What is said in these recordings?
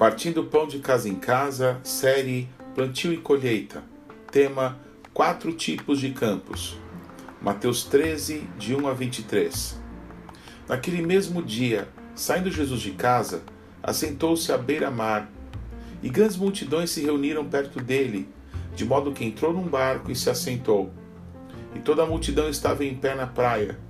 Partindo pão de casa em casa, série Plantio e colheita. Tema Quatro tipos de campos. Mateus 13, de 1 a 23. Naquele mesmo dia, saindo Jesus de casa, assentou-se à beira-mar, e grandes multidões se reuniram perto dele, de modo que entrou num barco e se assentou. E toda a multidão estava em pé na praia.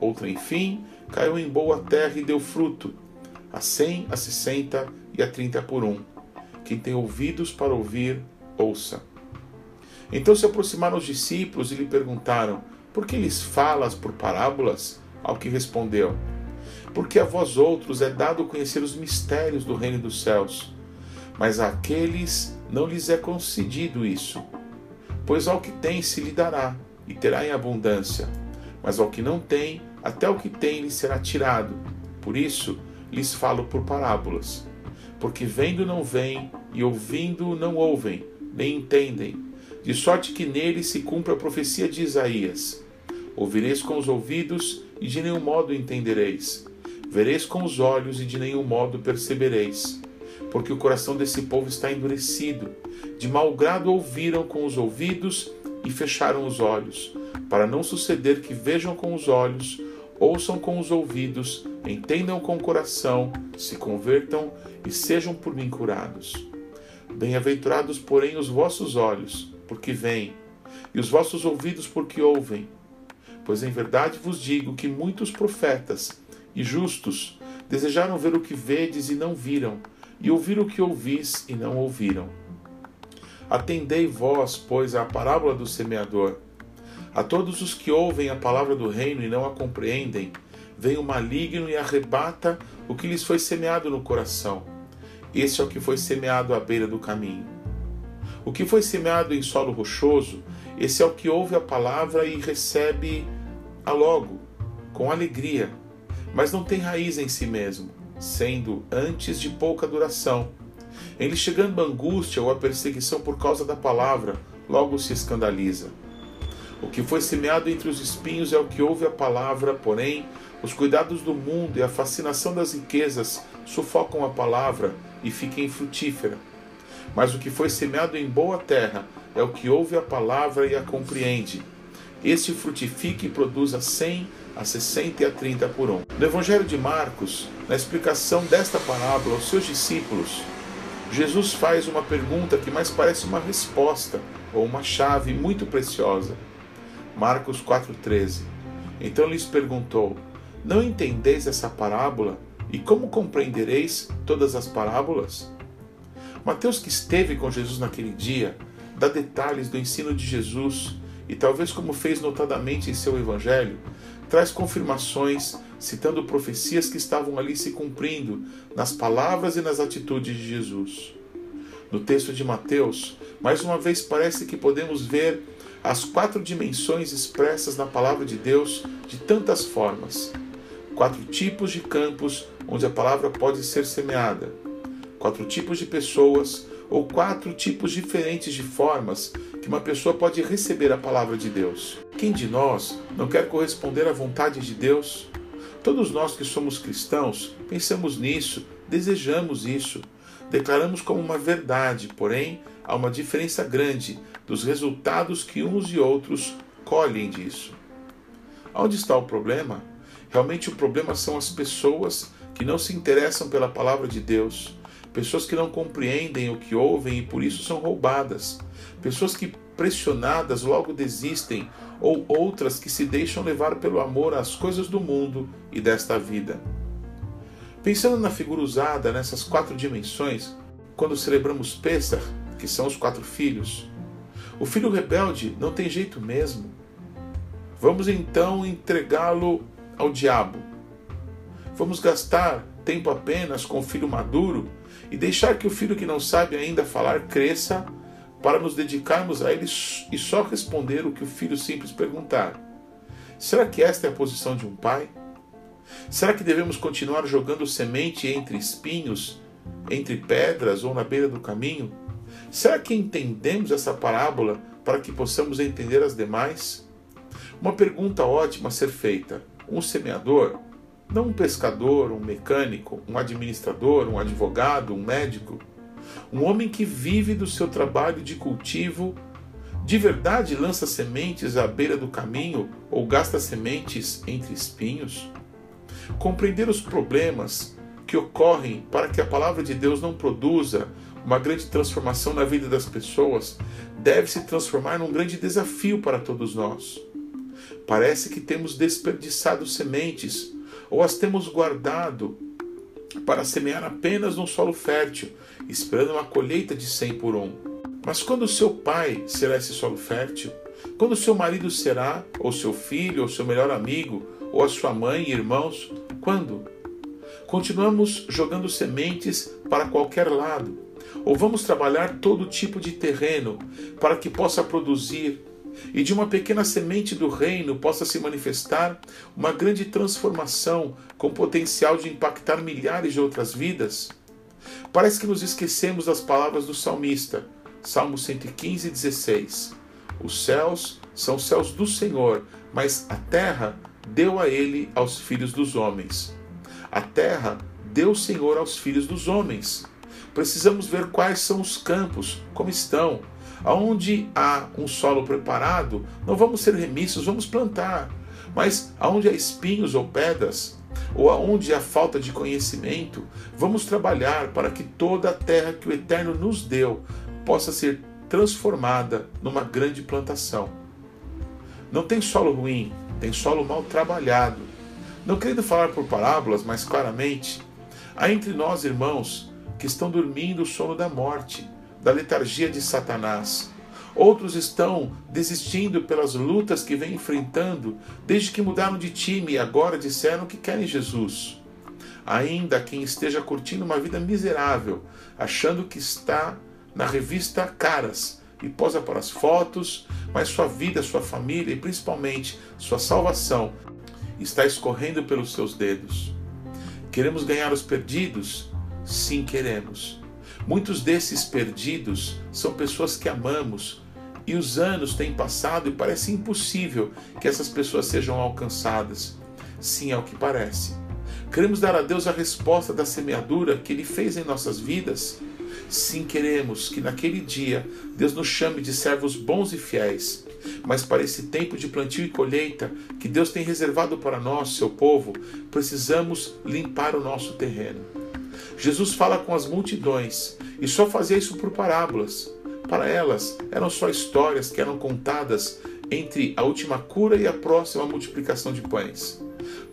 Outra, enfim, caiu em boa terra e deu fruto, a cem, a sessenta e a trinta por um. Quem tem ouvidos para ouvir, ouça. Então se aproximaram os discípulos e lhe perguntaram: Por que lhes falas por parábolas? Ao que respondeu: Porque a vós outros é dado conhecer os mistérios do reino dos céus, mas àqueles não lhes é concedido isso. Pois ao que tem se lhe dará, e terá em abundância, mas ao que não tem, até o que tem lhe será tirado. Por isso, lhes falo por parábolas. Porque vendo não veem, e ouvindo não ouvem, nem entendem, de sorte que nele se cumpre a profecia de Isaías. Ouvireis com os ouvidos, e de nenhum modo entendereis. Vereis com os olhos, e de nenhum modo percebereis. Porque o coração desse povo está endurecido. De mau grado ouviram com os ouvidos e fecharam os olhos, para não suceder que vejam com os olhos, ouçam com os ouvidos, entendam com o coração, se convertam e sejam por mim curados. Bem-aventurados, porém, os vossos olhos, porque veem, e os vossos ouvidos, porque ouvem. Pois em verdade vos digo que muitos profetas e justos desejaram ver o que vedes e não viram, e ouvir o que ouvis e não ouviram. Atendei vós, pois, à parábola do semeador. A todos os que ouvem a palavra do reino e não a compreendem, vem o maligno e arrebata o que lhes foi semeado no coração. Este é o que foi semeado à beira do caminho. O que foi semeado em solo rochoso, esse é o que ouve a palavra e recebe a logo, com alegria, mas não tem raiz em si mesmo, sendo antes de pouca duração. Em lhe chegando a angústia ou a perseguição por causa da palavra, logo se escandaliza. O que foi semeado entre os espinhos é o que ouve a palavra, porém, os cuidados do mundo e a fascinação das riquezas sufocam a palavra e fica infrutífera. Mas o que foi semeado em boa terra é o que ouve a palavra e a compreende. Este frutifica e produz a cem, a sessenta e a trinta por um. No Evangelho de Marcos, na explicação desta parábola aos seus discípulos, Jesus faz uma pergunta que mais parece uma resposta ou uma chave muito preciosa. Marcos 4,13. Então lhes perguntou: Não entendeis essa parábola? E como compreendereis todas as parábolas? Mateus, que esteve com Jesus naquele dia, dá detalhes do ensino de Jesus e, talvez como fez notadamente em seu evangelho, traz confirmações, citando profecias que estavam ali se cumprindo nas palavras e nas atitudes de Jesus. No texto de Mateus, mais uma vez parece que podemos ver as quatro dimensões expressas na palavra de Deus de tantas formas. Quatro tipos de campos onde a palavra pode ser semeada. Quatro tipos de pessoas ou quatro tipos diferentes de formas que uma pessoa pode receber a palavra de Deus. Quem de nós não quer corresponder à vontade de Deus? Todos nós que somos cristãos pensamos nisso, desejamos isso, declaramos como uma verdade, porém há uma diferença grande dos resultados que uns e outros colhem disso. Onde está o problema? Realmente o problema são as pessoas que não se interessam pela palavra de Deus, pessoas que não compreendem o que ouvem e por isso são roubadas, pessoas que pressionadas logo desistem ou outras que se deixam levar pelo amor às coisas do mundo e desta vida. Pensando na figura usada nessas quatro dimensões, quando celebramos Pessah, que são os quatro filhos, o filho rebelde não tem jeito mesmo. Vamos então entregá-lo ao diabo. Vamos gastar tempo apenas com o filho maduro e deixar que o filho que não sabe ainda falar cresça para nos dedicarmos a ele e só responder o que o filho simples perguntar? Será que esta é a posição de um pai? Será que devemos continuar jogando semente entre espinhos, entre pedras ou na beira do caminho? Será que entendemos essa parábola para que possamos entender as demais? Uma pergunta ótima a ser feita: um semeador, não um pescador, um mecânico, um administrador, um advogado, um médico, um homem que vive do seu trabalho de cultivo, de verdade lança sementes à beira do caminho ou gasta sementes entre espinhos? Compreender os problemas que ocorrem para que a palavra de Deus não produza uma grande transformação na vida das pessoas deve se transformar num grande desafio para todos nós. Parece que temos desperdiçado sementes ou as temos guardado para semear apenas num solo fértil, esperando uma colheita de cem por um. Mas quando seu pai será esse solo fértil? Quando seu marido será, ou seu filho, ou seu melhor amigo, ou a sua mãe e irmãos? Quando? Continuamos jogando sementes para qualquer lado, ou vamos trabalhar todo tipo de terreno para que possa produzir e de uma pequena semente do reino possa se manifestar uma grande transformação com potencial de impactar milhares de outras vidas? Parece que nos esquecemos das palavras do salmista, Salmo 115, 16. Os céus são céus do Senhor, mas a terra deu a ele aos filhos dos homens. A terra deu o Senhor aos filhos dos homens. Precisamos ver quais são os campos, como estão, Aonde há um solo preparado, não vamos ser remissos, vamos plantar. Mas aonde há espinhos ou pedras, ou aonde há falta de conhecimento, vamos trabalhar para que toda a terra que o Eterno nos deu possa ser transformada numa grande plantação. Não tem solo ruim, tem solo mal trabalhado. Não querendo falar por parábolas, mas claramente, há entre nós, irmãos, que estão dormindo o sono da morte da letargia de Satanás. Outros estão desistindo pelas lutas que vêm enfrentando desde que mudaram de time e agora disseram que querem Jesus. Ainda quem esteja curtindo uma vida miserável, achando que está na revista Caras e posa para as fotos, mas sua vida, sua família e principalmente sua salvação está escorrendo pelos seus dedos. Queremos ganhar os perdidos? Sim, queremos. Muitos desses perdidos são pessoas que amamos e os anos têm passado e parece impossível que essas pessoas sejam alcançadas. Sim, é o que parece. Queremos dar a Deus a resposta da semeadura que Ele fez em nossas vidas? Sim, queremos que naquele dia Deus nos chame de servos bons e fiéis. Mas para esse tempo de plantio e colheita que Deus tem reservado para nós, seu povo, precisamos limpar o nosso terreno. Jesus fala com as multidões e só fazia isso por parábolas. Para elas, eram só histórias que eram contadas entre a última cura e a próxima multiplicação de pães.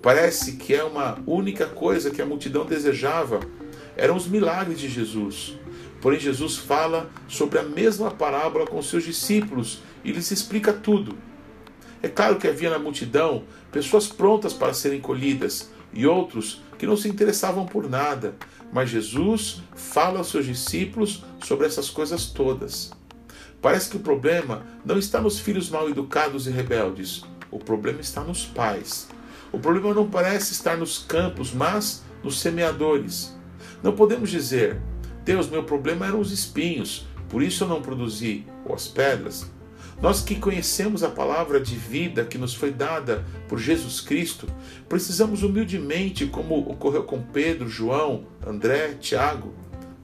Parece que é uma única coisa que a multidão desejava, eram os milagres de Jesus. Porém, Jesus fala sobre a mesma parábola com seus discípulos e lhes explica tudo. É claro que havia na multidão pessoas prontas para serem colhidas e outros que não se interessavam por nada, mas Jesus fala aos seus discípulos sobre essas coisas todas. Parece que o problema não está nos filhos mal educados e rebeldes, o problema está nos pais. O problema não parece estar nos campos, mas nos semeadores. Não podemos dizer, Deus, meu problema eram os espinhos, por isso eu não produzi, ou as pedras. Nós que conhecemos a palavra de vida que nos foi dada por Jesus Cristo, precisamos humildemente, como ocorreu com Pedro, João, André, Tiago,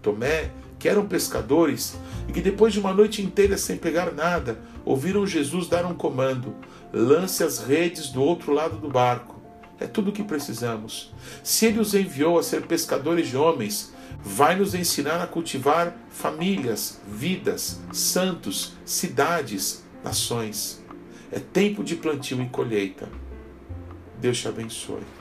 Tomé, que eram pescadores e que depois de uma noite inteira sem pegar nada, ouviram Jesus dar um comando: lance as redes do outro lado do barco. É tudo o que precisamos. Se ele os enviou a ser pescadores de homens, vai nos ensinar a cultivar famílias, vidas, santos, cidades, nações. É tempo de plantio e colheita. Deus te abençoe.